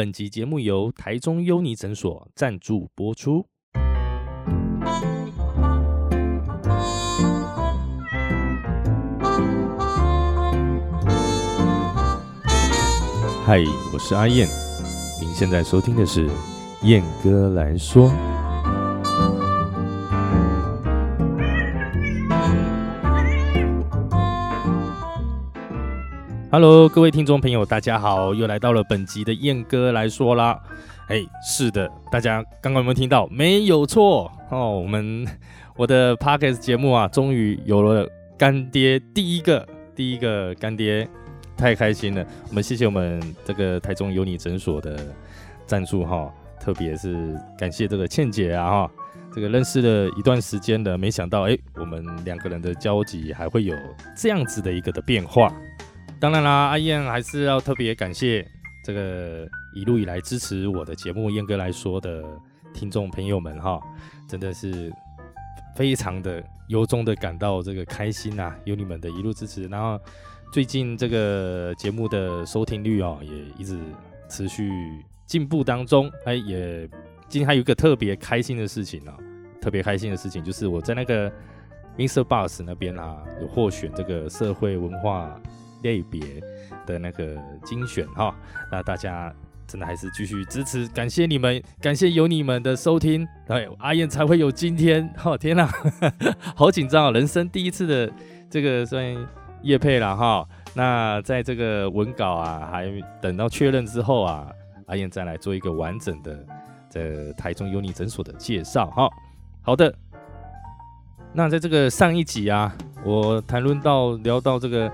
本集节目由台中优尼诊所赞助播出。嗨，我是阿燕，您现在收听的是燕哥来说。Hello，各位听众朋友，大家好，又来到了本集的燕哥来说啦。哎，是的，大家刚刚有没有听到？没有错哦，我们 我的 Podcast 节目啊，终于有了干爹，第一个第一个干爹，太开心了。我们谢谢我们这个台中有你诊所的赞助哈，特别是感谢这个倩姐啊哈，这个认识了一段时间的，没想到哎，我们两个人的交集还会有这样子的一个的变化。当然啦，阿燕还是要特别感谢这个一路以来支持我的节目燕哥来说的听众朋友们哈，真的是非常的由衷的感到这个开心呐，有你们的一路支持，然后最近这个节目的收听率哦也一直持续进步当中，哎，也今天还有一个特别开心的事情啊，特别开心的事情就是我在那个 Mr. Bus 那边啊有获选这个社会文化。类别的那个精选哈，那大家真的还是继续支持，感谢你们，感谢有你们的收听，对阿燕才会有今天。哈，天哪，好紧张啊！人生第一次的这个算叶配了哈。那在这个文稿啊，还等到确认之后啊，阿燕再来做一个完整的这台中有你诊所的介绍哈。好的，那在这个上一集啊，我谈论到聊到这个。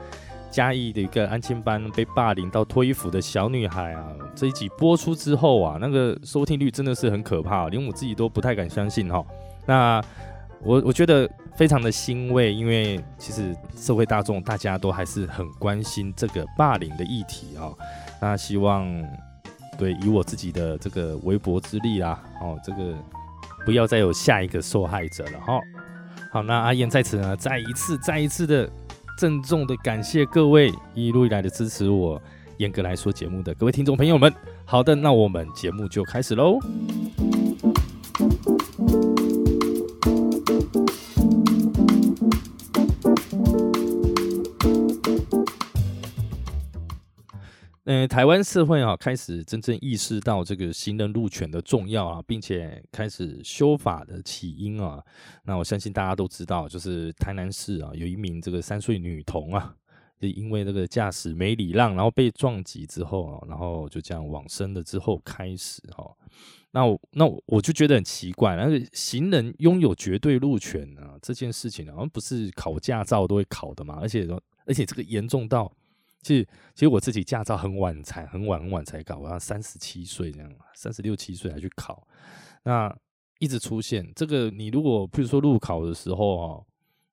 嘉义的一个安亲班被霸凌到脱衣服的小女孩啊，这一集播出之后啊，那个收听率真的是很可怕，连我自己都不太敢相信哈。那我我觉得非常的欣慰，因为其实社会大众大家都还是很关心这个霸凌的议题啊。那希望对以我自己的这个微薄之力啦，哦，这个不要再有下一个受害者了哈。好，那阿燕在此呢，再一次再一次的。郑重的感谢各位一路以来的支持，我严格来说节目的各位听众朋友们。好的，那我们节目就开始喽。台湾社会啊，开始真正意识到这个行人路权的重要啊，并且开始修法的起因啊。那我相信大家都知道，就是台南市啊，有一名这个三岁女童啊，就因为这个驾驶没礼让，然后被撞击之后啊，然后就这样往生了之后开始哈。那那我就觉得很奇怪，那个行人拥有绝对路权啊，这件事情好像不是考驾照都会考的嘛，而且而且这个严重到。其实，其实我自己驾照很晚才，很晚很晚才考，我要三十七岁这样，三十六七岁才去考。那一直出现这个，你如果比如说路考的时候哦，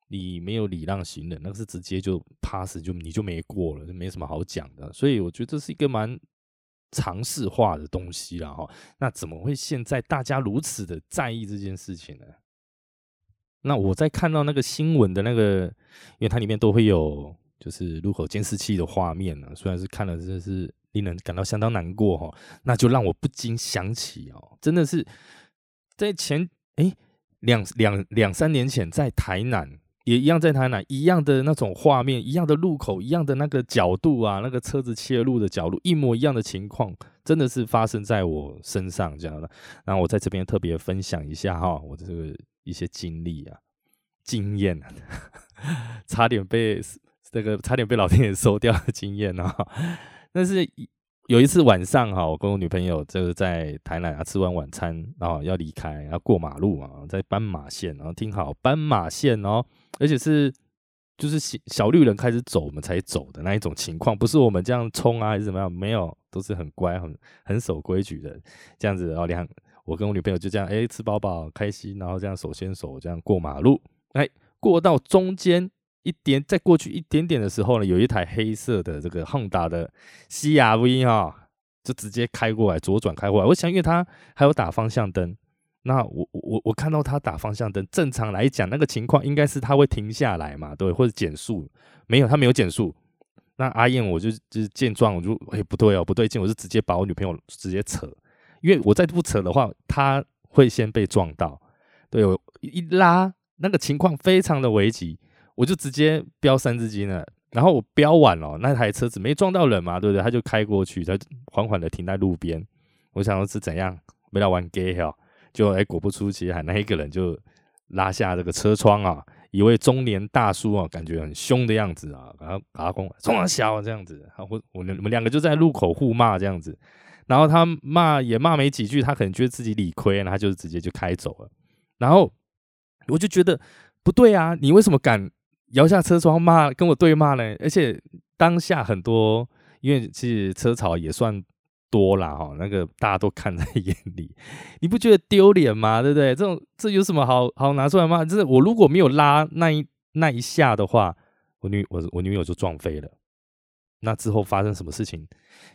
你没有礼让行人，那个是直接就 pass 就你就没过了，就没什么好讲的。所以我觉得这是一个蛮常识化的东西了哈。那怎么会现在大家如此的在意这件事情呢？那我在看到那个新闻的那个，因为它里面都会有。就是路口监视器的画面呢，虽然是看了，真的是令人感到相当难过哈。那就让我不禁想起哦，真的是在前哎两两两三年前，在台南也一样，在台南一样的那种画面，一样的路口，一样的那个角度啊，那个车子切入的角度，一模一样的情况，真的是发生在我身上这样的。然后我在这边特别分享一下哈，我的这个一些经历啊、经验，差点被。这个差点被老天爷收掉的经验啊！但是有一次晚上哈，我跟我女朋友就是在台南啊吃完晚餐，然后要离开，要过马路啊，在斑马线，然后听好斑马线哦，而且是就是小小绿人开始走，我们才走的那一种情况，不是我们这样冲啊还是怎么样？没有，都是很乖、很很守规矩的这样子。然后两我跟我女朋友就这样哎吃饱饱开心，然后这样手牵手这样过马路，哎过到中间。一点再过去一点点的时候呢，有一台黑色的这个亨达的 CRV 哈，就直接开过来，左转开过来。我想，因为他还有打方向灯，那我我我看到他打方向灯，正常来讲，那个情况应该是他会停下来嘛，对，或者减速，没有，他没有减速，那阿燕我就就是见状，我就哎不对哦，不对劲，我就直接把我女朋友直接扯，因为我再不扯的话，她会先被撞到。对我一拉，那个情况非常的危急，我就直接飙三字经了。然后我飙完了，那台车子没撞到人嘛，对不对？他就开过去，他缓缓的停在路边。我想说是怎样，没来玩 gay 哈，就哎果不出其然，那一个人就拉下这个车窗啊。一位中年大叔啊，感觉很凶的样子啊，然后阿公冲啊小这样子，我我我们两个就在路口互骂这样子，然后他骂也骂没几句，他可能觉得自己理亏，然后他就直接就开走了。然后我就觉得不对啊，你为什么敢摇下车窗骂跟我对骂呢？而且当下很多，因为其实车潮也算。多啦哈，那个大家都看在眼里，你不觉得丢脸吗？对不对？这种这有什么好好拿出来骂？就是我如果没有拉那一那一下的话，我女我我女友就撞飞了。那之后发生什么事情，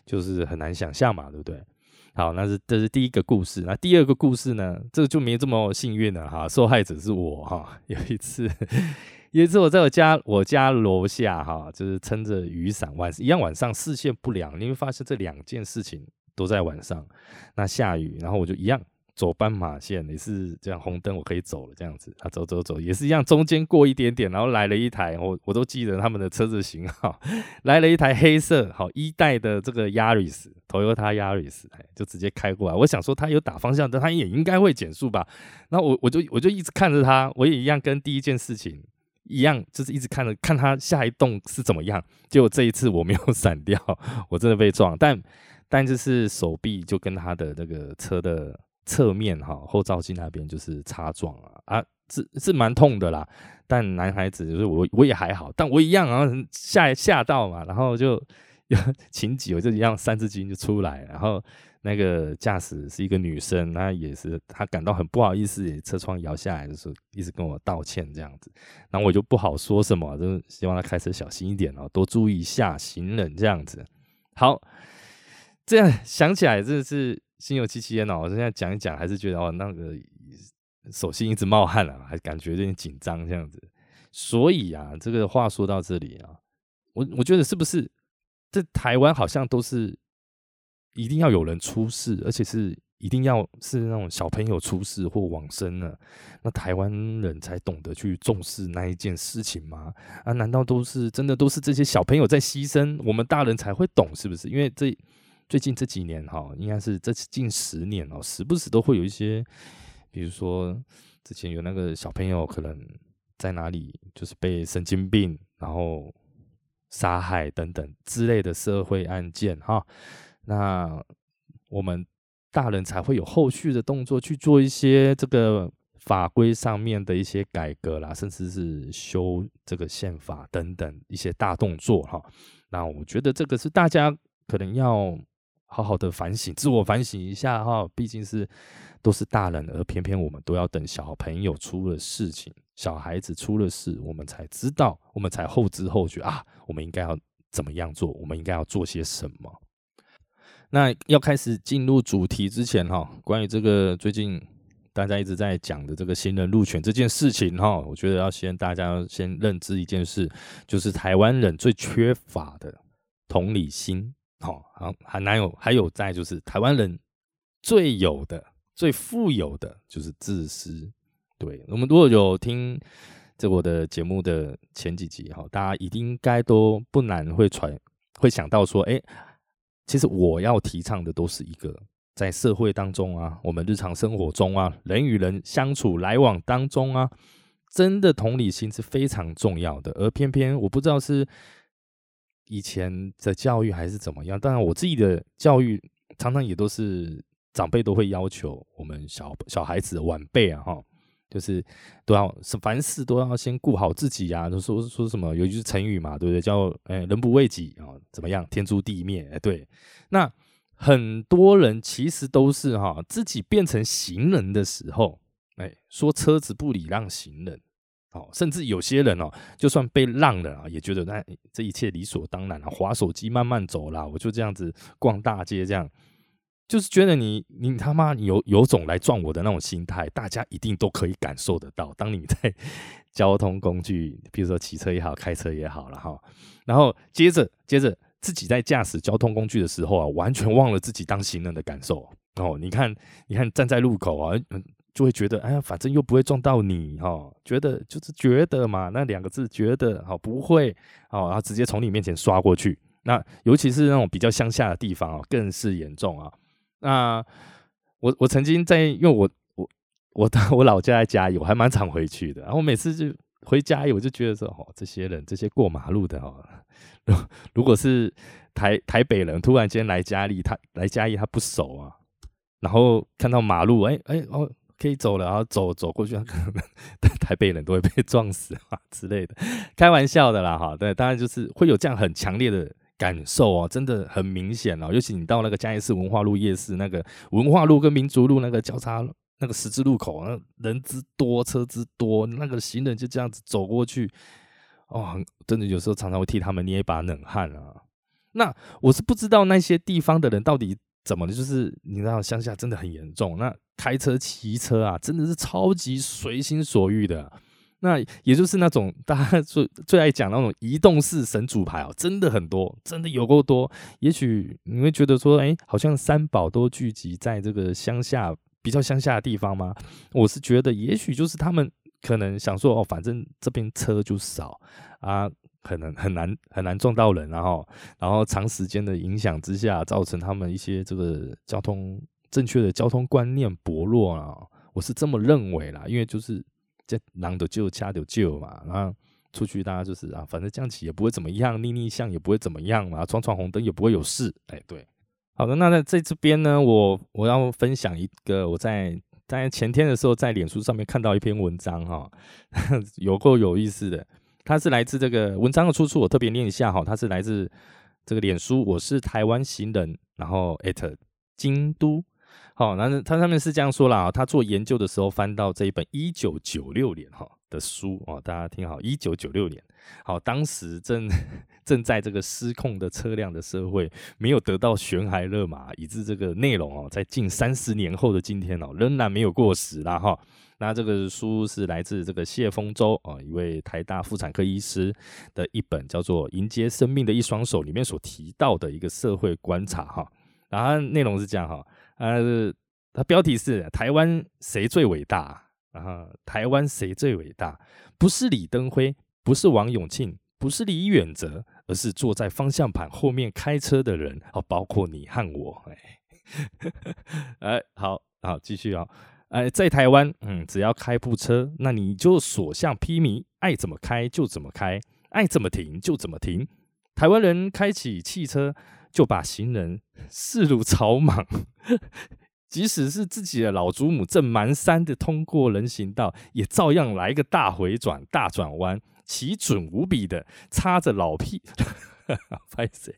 就是很难想象嘛，对不对？好，那是这是第一个故事。那第二个故事呢？这个就没这么幸运了哈，受害者是我哈。有一次。有一次我在我家我家楼下哈，就是撑着雨伞晚一样晚上视线不良，你会发现这两件事情都在晚上。那下雨，然后我就一样走斑马线，也是这样红灯我可以走了这样子啊，走走走也是一样，中间过一点点，然后来了一台我我都记得他们的车子型号，来了一台黑色好一代的这个 Yaris，Toyota Yaris，就直接开过来。我想说他有打方向灯，他也应该会减速吧。那我我就我就一直看着他，我也一样跟第一件事情。一样，就是一直看着看他下一动是怎么样。结果这一次我没有 闪掉，我真的被撞。但但就是手臂就跟他的那个车的侧面哈后照镜那边就是擦撞啊啊，是是蛮痛的啦。但男孩子就是我我也还好，但我一样然后吓吓到嘛，然后就 情急我就一样三字经就出来，然后。那个驾驶是一个女生，她也是，她感到很不好意思，车窗摇下来的时候，一直跟我道歉这样子，然后我就不好说什么，就希望她开车小心一点哦，多注意一下行人这样子。好，这样想起来真的是心有戚戚焉哦。我现在讲一讲，还是觉得哦，那个手心一直冒汗了，还感觉有点紧张这样子。所以啊，这个话说到这里啊，我我觉得是不是这台湾好像都是。一定要有人出事，而且是一定要是那种小朋友出事或往生了，那台湾人才懂得去重视那一件事情吗？啊，难道都是真的都是这些小朋友在牺牲，我们大人才会懂是不是？因为这最近这几年哈，应该是这近十年哦，时不时都会有一些，比如说之前有那个小朋友可能在哪里就是被神经病然后杀害等等之类的社会案件哈。那我们大人才会有后续的动作去做一些这个法规上面的一些改革啦，甚至是修这个宪法等等一些大动作哈。那我觉得这个是大家可能要好好的反省、自我反省一下哈。毕竟是都是大人，而偏偏我们都要等小朋友出了事情、小孩子出了事，我们才知道，我们才后知后觉啊，我们应该要怎么样做，我们应该要做些什么。那要开始进入主题之前哈，关于这个最近大家一直在讲的这个新人入权这件事情哈，我觉得要先大家先认知一件事，就是台湾人最缺乏的同理心，好，好还难有，还有在就是台湾人最有的、最富有的就是自私。对我们如果有听这我的节目的前几集哈，大家一定应该都不难会传会想到说，哎。其实我要提倡的都是一个在社会当中啊，我们日常生活中啊，人与人相处来往当中啊，真的同理心是非常重要的。而偏偏我不知道是以前的教育还是怎么样，当然我自己的教育常常也都是长辈都会要求我们小小孩子晚辈啊，哈。就是都要是凡事都要先顾好自己呀，都说说什么有一句成语嘛，对不对？叫哎人不为己啊，怎么样天诛地灭？哎，对。那很多人其实都是哈，自己变成行人的时候，哎，说车子不礼让行人，哦，甚至有些人哦，就算被让了啊，也觉得那这一切理所当然啊，划手机慢慢走啦，我就这样子逛大街这样。就是觉得你你他妈有有种来撞我的那种心态，大家一定都可以感受得到。当你在 交通工具，比如说骑车也好，开车也好了哈，然后接着接着自己在驾驶交通工具的时候啊，完全忘了自己当行人的感受哦。你看你看站在路口啊，就会觉得哎呀，反正又不会撞到你哈，觉得就是觉得嘛，那两个字觉得好不会哦，然后直接从你面前刷过去。那尤其是那种比较乡下的地方啊，更是严重啊。那我我曾经在，因为我我我 我老家在嘉义，我还蛮常回去的。然后每次就回嘉义，我就觉得说，哦，这些人，这些过马路的哦，如如果是台台北人突然间来嘉义，他来嘉义他不熟啊，然后看到马路，哎哎哦可以走了，然后走走过去，可能 台北人都会被撞死啊之类的，开玩笑的啦哈。对，当然就是会有这样很强烈的。感受哦，真的很明显哦。尤其你到那个嘉义市文化路夜市，那个文化路跟民族路那个交叉那个十字路口，那人之多，车之多，那个行人就这样子走过去，哦，真的有时候常常会替他们捏一把冷汗啊。那我是不知道那些地方的人到底怎么了，就是你知道乡下真的很严重，那开车骑车啊，真的是超级随心所欲的。那也就是那种大家最最爱讲那种移动式神主牌哦，真的很多，真的有够多。也许你会觉得说，哎，好像三宝都聚集在这个乡下比较乡下的地方吗？我是觉得，也许就是他们可能想说，哦，反正这边车就少啊，可能很难很难撞到人，然后然后长时间的影响之下，造成他们一些这个交通正确的交通观念薄弱啊。我是这么认为啦，因为就是。这狼的救，掐的救嘛，然后出去大家就是啊，反正这样骑也不会怎么样，逆逆向也不会怎么样嘛，闯闯红灯也不会有事。哎，对，好的，那在在这边呢，我我要分享一个我在在前天的时候在脸书上面看到一篇文章哈，有够有意思的。它是来自这个文章的出处，我特别念一下哈，它是来自这个脸书，我是台湾行人，然后艾特京都。好，那他上面是这样说了啊，他做研究的时候翻到这一本一九九六年哈的书哦，大家听好，一九九六年，好，当时正正在这个失控的车辆的社会，没有得到悬崖勒马，以致这个内容哦，在近三十年后的今天哦，仍然没有过时啦哈。那这个书是来自这个谢丰洲啊，一位台大妇产科医师的一本叫做《迎接生命的一双手》里面所提到的一个社会观察哈，然后内容是这样哈。呃，它标题是“台湾谁最伟大”啊？台湾谁最伟大？不是李登辉，不是王永庆，不是李远哲，而是坐在方向盘后面开车的人哦，包括你和我。哎，哎，好好继续啊！哎，在台湾，嗯，只要开部车，那你就所向披靡，爱怎么开就怎么开，爱怎么停就怎么停。台湾人开起汽车。就把行人 视如草莽，即使是自己的老祖母正蹒跚的通过人行道，也照样来个大回转、大转弯，奇准无比的擦着老屁，拍谁？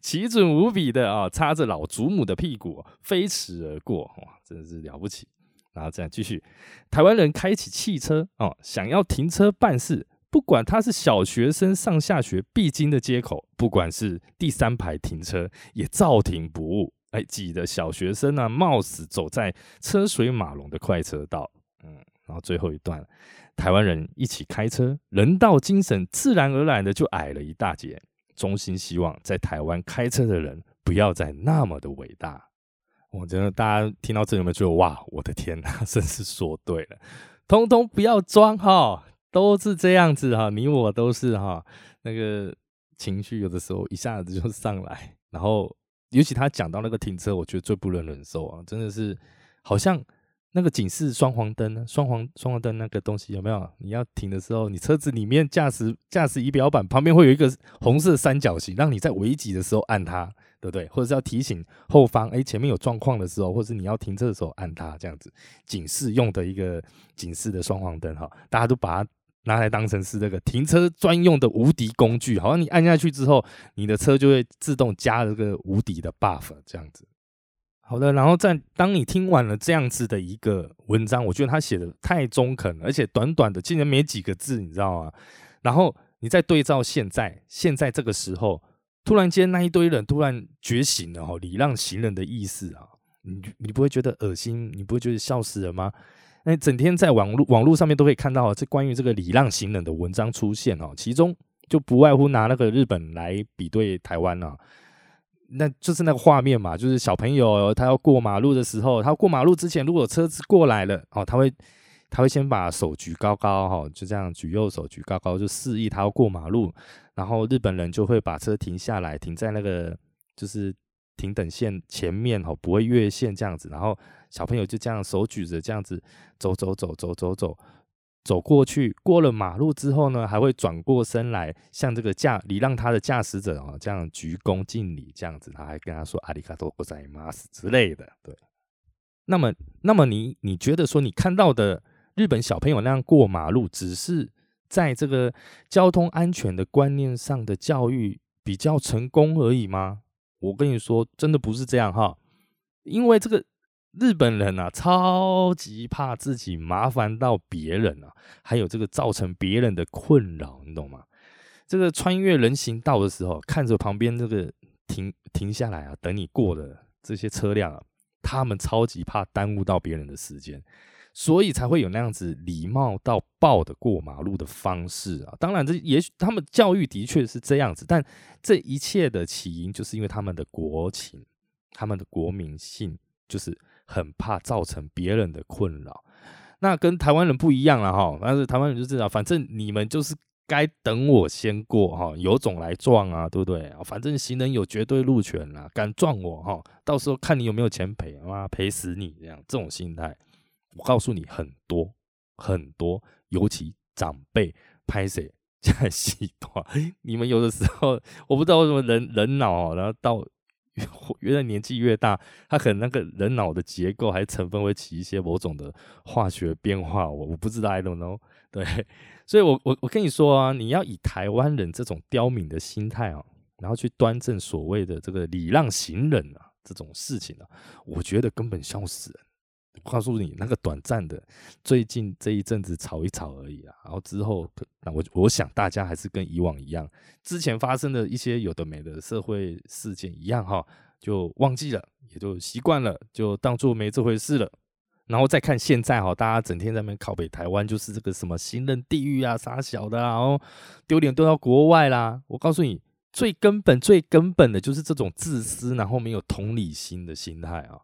奇准无比的啊，擦着老祖母的屁股飞驰而过，哇，真是了不起！然后这样继续，台湾人开启汽车哦，想要停车办事。不管他是小学生上下学必经的街口，不管是第三排停车，也照停不误。哎，挤得小学生啊，冒死走在车水马龙的快车道。嗯，然后最后一段，台湾人一起开车，人道精神自然而然的就矮了一大截。衷心希望在台湾开车的人不要再那么的伟大。我觉得大家听到这里有没有觉得哇，我的天哪，真是说对了，通通不要装哈。都是这样子哈，你我都是哈，那个情绪有的时候一下子就 上来，然后尤其他讲到那个停车，我觉得最不能忍受啊，真的是好像那个警示双黄灯，双黄双黄灯那个东西有没有？你要停的时候，你车子里面驾驶驾驶仪表板旁边会有一个红色三角形，让你在危急的时候按它。对不对？或者是要提醒后方，哎，前面有状况的时候，或者是你要停车的时候按它，这样子警示用的一个警示的双黄灯哈，大家都把它拿来当成是这个停车专用的无敌工具，好像你按下去之后，你的车就会自动加这个无敌的 buff 这样子。好的，然后在当你听完了这样子的一个文章，我觉得他写的太中肯，而且短短的竟然没几个字，你知道吗？然后你再对照现在，现在这个时候。突然间，那一堆人突然觉醒了哈，礼让行人的意思啊，你你不会觉得恶心？你不会觉得笑死人吗？那整天在网络网络上面都可以看到这关于这个礼让行人的文章出现哦，其中就不外乎拿那个日本来比对台湾啊，那就是那个画面嘛，就是小朋友他要过马路的时候，他过马路之前如果车子过来了哦，他会。他会先把手举高高，哈，就这样举右手举高高，就示意他要过马路。然后日本人就会把车停下来，停在那个就是停等线前面，哈，不会越线这样子。然后小朋友就这样手举着，这样子走走走走走走走过去。过了马路之后呢，还会转过身来，向这个驾礼让他的驾驶者啊，这样鞠躬敬礼，这样子。他还跟他说阿里卡多ございます之类的。对。那么，那么你你觉得说你看到的？日本小朋友那样过马路，只是在这个交通安全的观念上的教育比较成功而已吗？ 我跟你说，真的不是这样哈。因为这个日本人啊，超级怕自己麻烦到别人啊，还有这个造成别人的困扰，你懂吗？这个穿越人行道的时候，看着旁边这个停停下来啊，等你过的这些车辆啊，他们超级怕耽误到别人的时间。所以才会有那样子礼貌到爆的过马路的方式啊！当然，这也许他们教育的确是这样子，但这一切的起因就是因为他们的国情、他们的国民性，就是很怕造成别人的困扰。那跟台湾人不一样了哈，但是台湾人就知道，反正你们就是该等我先过哈，有种来撞啊，对不对？反正行人有绝对路权啦，敢撞我哈，到时候看你有没有钱赔，妈赔死你这样，这种心态。我告诉你很多很多，尤其长辈拍谁在洗短，你们有的时候我不知道为什么人人脑，然后到越来年纪越大，他可能那个人脑的结构还成分会起一些某种的化学变化，我我不知道，I don't know。对，所以我我我跟你说啊，你要以台湾人这种刁民的心态啊，然后去端正所谓的这个礼让行人啊这种事情啊，我觉得根本笑死人。告诉你，那个短暂的，最近这一阵子吵一吵而已啊，然后之后，那我我想大家还是跟以往一样，之前发生的一些有的没的社会事件一样哈，就忘记了，也就习惯了，就当做没这回事了。然后再看现在哈，大家整天在那边靠北台湾，就是这个什么行人地狱啊，傻小的，然后丢脸丢到国外啦。我告诉你，最根本、最根本的就是这种自私，然后没有同理心的心态啊。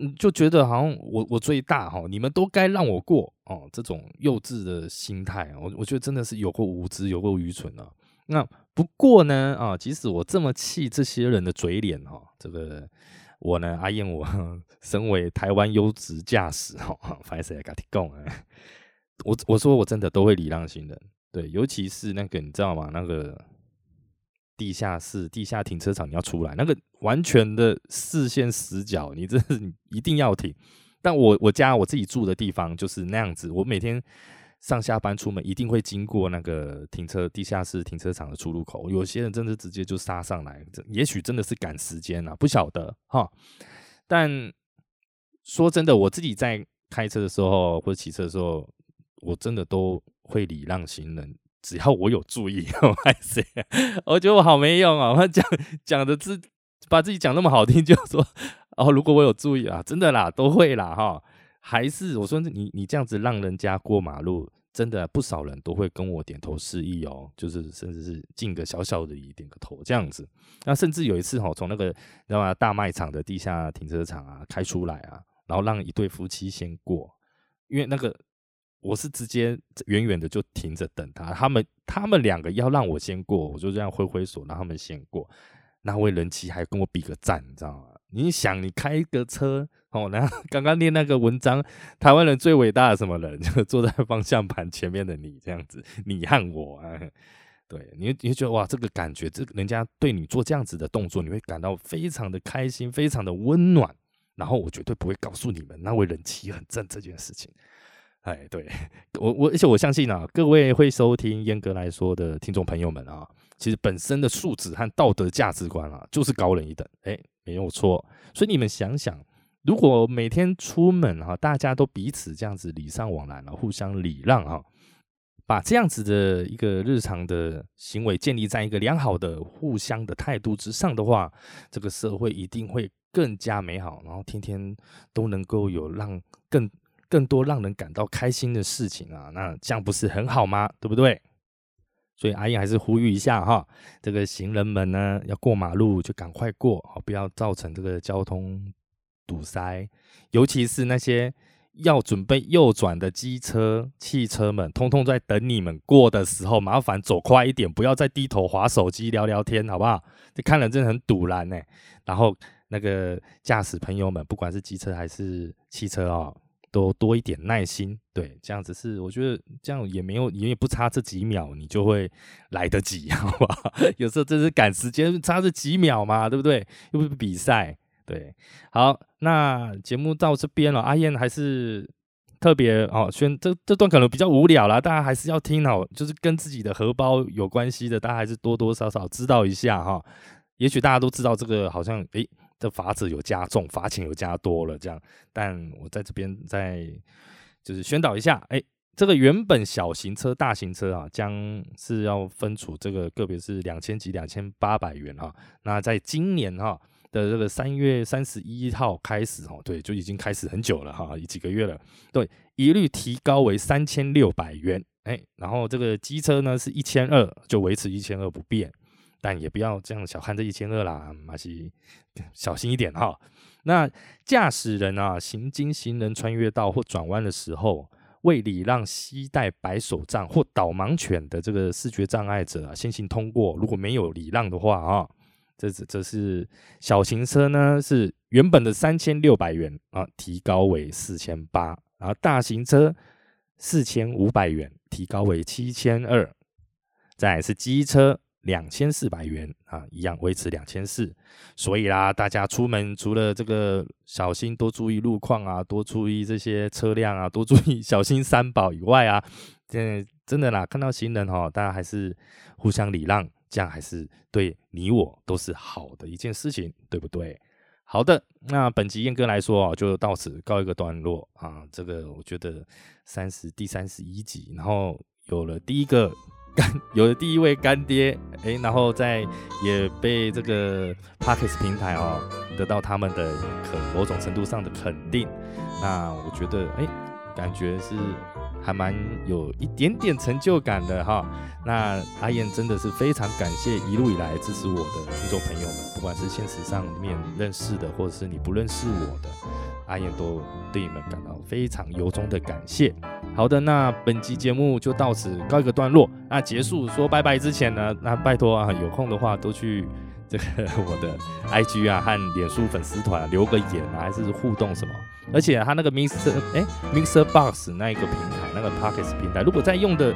嗯，就觉得好像我我最大哈，你们都该让我过哦，这种幼稚的心态，我我觉得真的是有过无知，有过愚蠢啊。那不过呢，啊，即使我这么气这些人的嘴脸哈，这个我呢，阿燕，我 身为台湾优质驾驶哈，反正也敢提供啊，我我说我真的都会礼让行人，对，尤其是那个你知道吗？那个。地下室、地下停车场，你要出来，那个完全的视线死角，你这是一定要停。但我我家我自己住的地方就是那样子，我每天上下班出门一定会经过那个停车地下室停车场的出入口。有些人真的直接就杀上来，也许真的是赶时间啊，不晓得哈。但说真的，我自己在开车的时候或者骑车的时候，我真的都会礼让行人。只要我有注意，我还是我觉得我好没用啊！我讲讲的自把自己讲那么好听，就说 哦，如果我有注意啊，真的啦，都会啦哈。还是我说你你这样子让人家过马路，真的不少人都会跟我点头示意哦，就是甚至是敬个小小的礼，点个头这样子。那甚至有一次哈，从那个你知道吗大卖场的地下停车场啊开出来啊，然后让一对夫妻先过，因为那个。我是直接远远的就停着等他，他们他们两个要让我先过，我就这样挥挥手让他们先过。那位人妻还跟我比个赞，你知道吗？你想，你开一个车哦，然后 刚刚念那个文章，台湾人最伟大的什么人，就坐在方向盘前面的你，这样子，你和我，啊，对你，你会觉得哇，这个感觉，这人家对你做这样子的动作，你会感到非常的开心，非常的温暖。然后我绝对不会告诉你们，那位人妻很正这件事情。哎，对我我而且我相信啊，各位会收听严格来说的听众朋友们啊，其实本身的素质和道德价值观啊，就是高人一等，哎，没有错。所以你们想想，如果每天出门哈，大家都彼此这样子礼尚往来了，互相礼让哈，把这样子的一个日常的行为建立在一个良好的互相的态度之上的话，这个社会一定会更加美好，然后天天都能够有让更更多让人感到开心的事情啊，那这样不是很好吗？对不对？所以阿燕还是呼吁一下哈，这个行人们呢要过马路就赶快过，好不要造成这个交通堵塞，尤其是那些。要准备右转的机车、汽车们，通通在等你们过的时候，麻烦走快一点，不要再低头划手机聊聊天，好不好？这看了真的很堵然呢。然后那个驾驶朋友们，不管是机车还是汽车啊，都多一点耐心。对，这样子是我觉得这样也没有，也不差这几秒，你就会来得及，好不好？有时候真是赶时间，差这几秒嘛，对不对？又不是比赛。对，好，那节目到这边了。阿燕还是特别哦，宣这这段可能比较无聊啦，大家还是要听哦，就是跟自己的荷包有关系的，大家还是多多少少知道一下哈。也许大家都知道这个好像诶，这罚子有加重，罚钱有加多了这样，但我在这边再就是宣导一下，诶，这个原本小型车、大型车啊，将是要分处这个个别是两千几两千八百元啊。那在今年哈。的这个三月三十一号开始哦，对，就已经开始很久了哈，几个月了。对，一律提高为三千六百元，哎，然后这个机车呢是一千二，就维持一千二不变，但也不要这样小看这一千二啦，马西 小心一点哈。那驾驶人啊，行经行人穿越道或转弯的时候，为礼让携带白手杖或导盲犬的这个视觉障碍者啊，先行通过。如果没有礼让的话啊。这这这是小型车呢，是原本的三千六百元啊，提高为四千八，然后大型车四千五百元，提高为七千二，再是机车两千四百元啊，一样维持两千四。所以啦，大家出门除了这个小心多注意路况啊，多注意这些车辆啊，多注意 小心三宝以外啊，真真的啦，看到行人哈，大家还是互相礼让。这样还是对你我都是好的一件事情，对不对？好的，那本集燕哥来说啊，就到此告一个段落啊。这个我觉得三十第三十一集，然后有了第一个有了第一位干爹，哎，然后在也被这个 Parkes 平台哦得到他们的可某种程度上的肯定。那我觉得哎，感觉是。还蛮有一点点成就感的哈，那阿燕真的是非常感谢一路以来支持我的听众朋友们，不管是现实上面认识的，或者是你不认识我的，阿燕都对你们感到非常由衷的感谢。好的，那本集节目就到此告一个段落。那结束说拜拜之前呢，那拜托啊，有空的话都去。这个 我的 IG 啊和脸书粉丝团留个言啊，还是互动什么？而且他那个 Mr 哎 Mr Box 那一个平台，那个 Pockets 平台，如果在用的，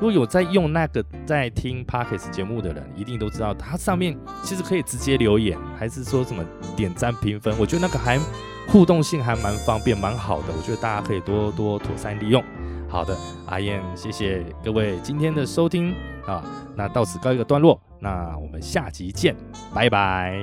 如果有在用那个在听 Pockets 节目的人，一定都知道，它上面其实可以直接留言，还是说什么点赞评分？我觉得那个还互动性还蛮方便，蛮好的。我觉得大家可以多多妥善利用。好的，阿燕，谢谢各位今天的收听啊，那到此告一个段落。那我们下集见，拜拜。